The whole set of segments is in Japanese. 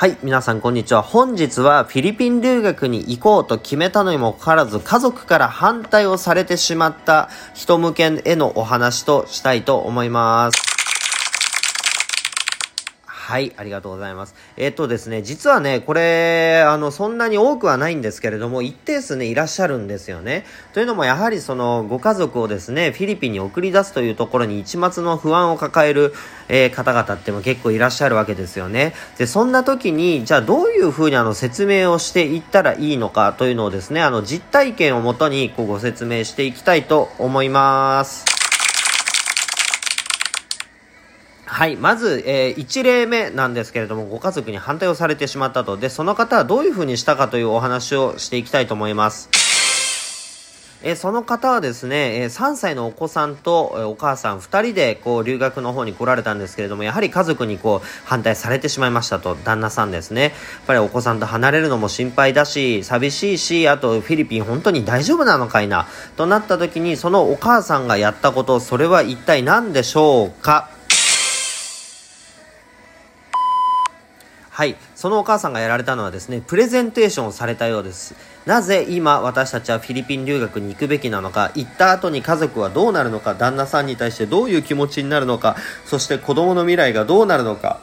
はい、皆さんこんにちは。本日はフィリピン留学に行こうと決めたのにもかかわらず、家族から反対をされてしまった人向けへのお話としたいと思います。はい、ありがとうございます。えっ、とですね、実はね、これ、あの、そんなに多くはないんですけれども、一定数ね、いらっしゃるんですよね。というのも、やはりその、ご家族をですね、フィリピンに送り出すというところに一末の不安を抱える、えー、方々っても結構いらっしゃるわけですよね。で、そんな時に、じゃあどういうふうにあの、説明をしていったらいいのかというのをですね、あの、実体験をもとに、こう、ご説明していきたいと思います。はい。まず、えー、1例目なんですけれども、ご家族に反対をされてしまったと。で、その方はどういうふうにしたかというお話をしていきたいと思います。えー、その方はですね、えー、3歳のお子さんと、えー、お母さん2人でこう留学の方に来られたんですけれども、やはり家族にこう反対されてしまいましたと、旦那さんですね。やっぱりお子さんと離れるのも心配だし、寂しいし、あとフィリピン本当に大丈夫なのかいな、となった時に、そのお母さんがやったこと、それは一体何でしょうか？はい。そのお母さんがやられたのはですね、プレゼンテーションをされたようです。なぜ今私たちはフィリピン留学に行くべきなのか、行った後に家族はどうなるのか、旦那さんに対してどういう気持ちになるのか、そして子供の未来がどうなるのか、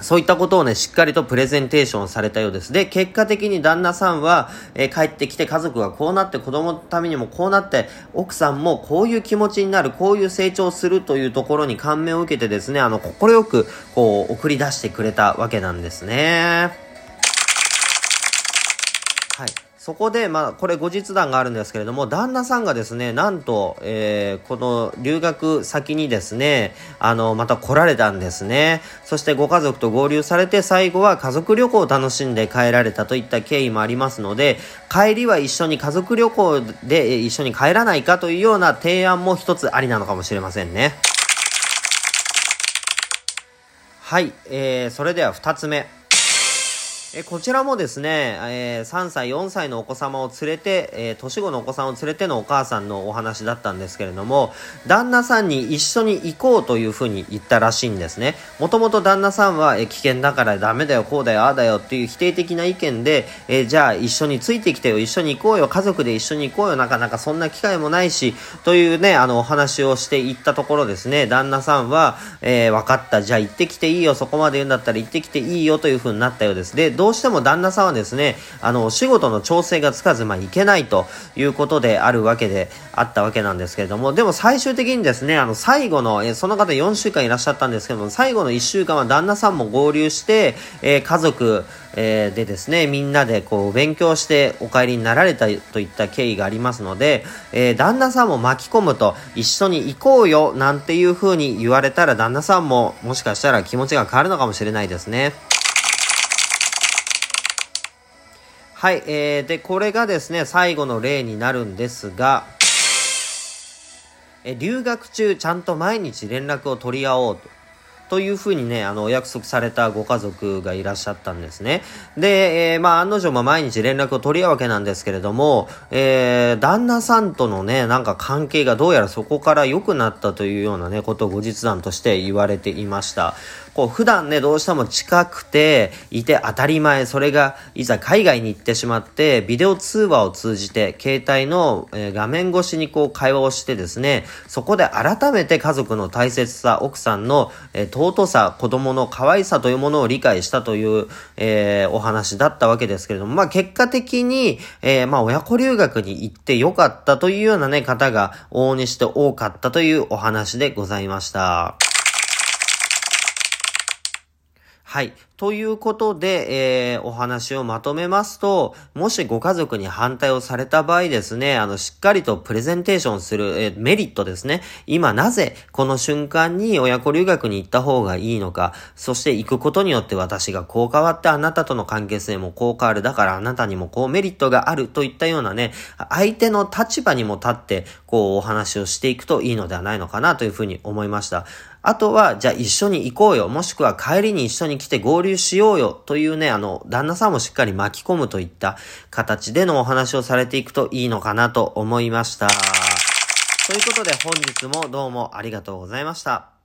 そういったことをね、しっかりとプレゼンテーションされたようです。で、結果的に旦那さんは、えー、帰ってきて家族がこうなって、子供のためにもこうなって、奥さんもこういう気持ちになる、こういう成長するというところに感銘を受けてですね、あの、快く、こう、送り出してくれたわけなんですね。はい。そこで、まあ、これ後日談があるんですけれども、旦那さんがですね、なんと、えー、この留学先にですね、あの、また来られたんですね。そしてご家族と合流されて、最後は家族旅行を楽しんで帰られたといった経緯もありますので、帰りは一緒に家族旅行で一緒に帰らないかというような提案も一つありなのかもしれませんね。はい、えー、それでは二つ目。えこちらもですね、えー、3歳、4歳のお子様を連れて、えー、年子のお子さんを連れてのお母さんのお話だったんですけれども、旦那さんに一緒に行こうというふうに言ったらしいんですね。もともと旦那さんは、えー、危険だからダメだよ、こうだよ、ああだよっていう否定的な意見で、え、じゃあ一緒についてきてよ、一緒に行こうよ、家族で一緒に行こうよ、なかなかそんな機会もないし、というね、あの、お話をしていったところですね、旦那さんは、え、分かった、じゃあ行ってきていいよ、そこまで言うんだったら行ってきていいよというふうになったようです。で、どうしても旦那さんはですね、あの、お仕事の調整がつかず、まあ、いけないということであるわけであったわけなんですけれども、でも最終的にですね、あの、最後の、えその方4週間いらっしゃったんですけども、最後の1週間は旦那さんも合流して、えー、家族、えー、でですね、みんなでこう勉強してお帰りになられたといった経緯がありますので、えー、旦那さんも巻き込むと一緒に行こうよなんていう風に言われたら旦那さんももしかしたら気持ちが変わるのかもしれないですね。はい、えー、で、これがですね、最後の例になるんですが、え留学中、ちゃんと毎日連絡を取り合おうと。というふうにね、あの、お約束されたご家族がいらっしゃったんですね。で、えー、まあ、案の定、まあ、毎日連絡を取り合うわけなんですけれども、えー、旦那さんとのね、なんか関係がどうやらそこから良くなったというようなね、ことを後日談として言われていました。こう、普段ね、どうしても近くて、いて当たり前、それが、いざ海外に行ってしまって、ビデオ通話を通じて、携帯の、えー、画面越しにこう、会話をしてですね、そこで改めて家族の大切さ、奥さんの、えー、尊さ、子供の可愛さというものを理解したという、えー、お話だったわけですけれども、まあ、結果的に、えー、まあ、親子留学に行ってよかったというようなね、方が、往々にして多かったというお話でございました。はい。ということで、えー、お話をまとめますと、もしご家族に反対をされた場合ですね、あの、しっかりとプレゼンテーションする、えー、メリットですね。今なぜこの瞬間に親子留学に行った方がいいのか、そして行くことによって私がこう変わってあなたとの関係性もこう変わる。だからあなたにもこうメリットがあるといったようなね、相手の立場にも立って、こうお話をしていくといいのではないのかなというふうに思いました。あとは、じゃあ一緒に行こうよ。もしくは帰りに一緒に来て合流しようよ。というね、あの、旦那さんもしっかり巻き込むといった形でのお話をされていくといいのかなと思いました。ということで本日もどうもありがとうございました。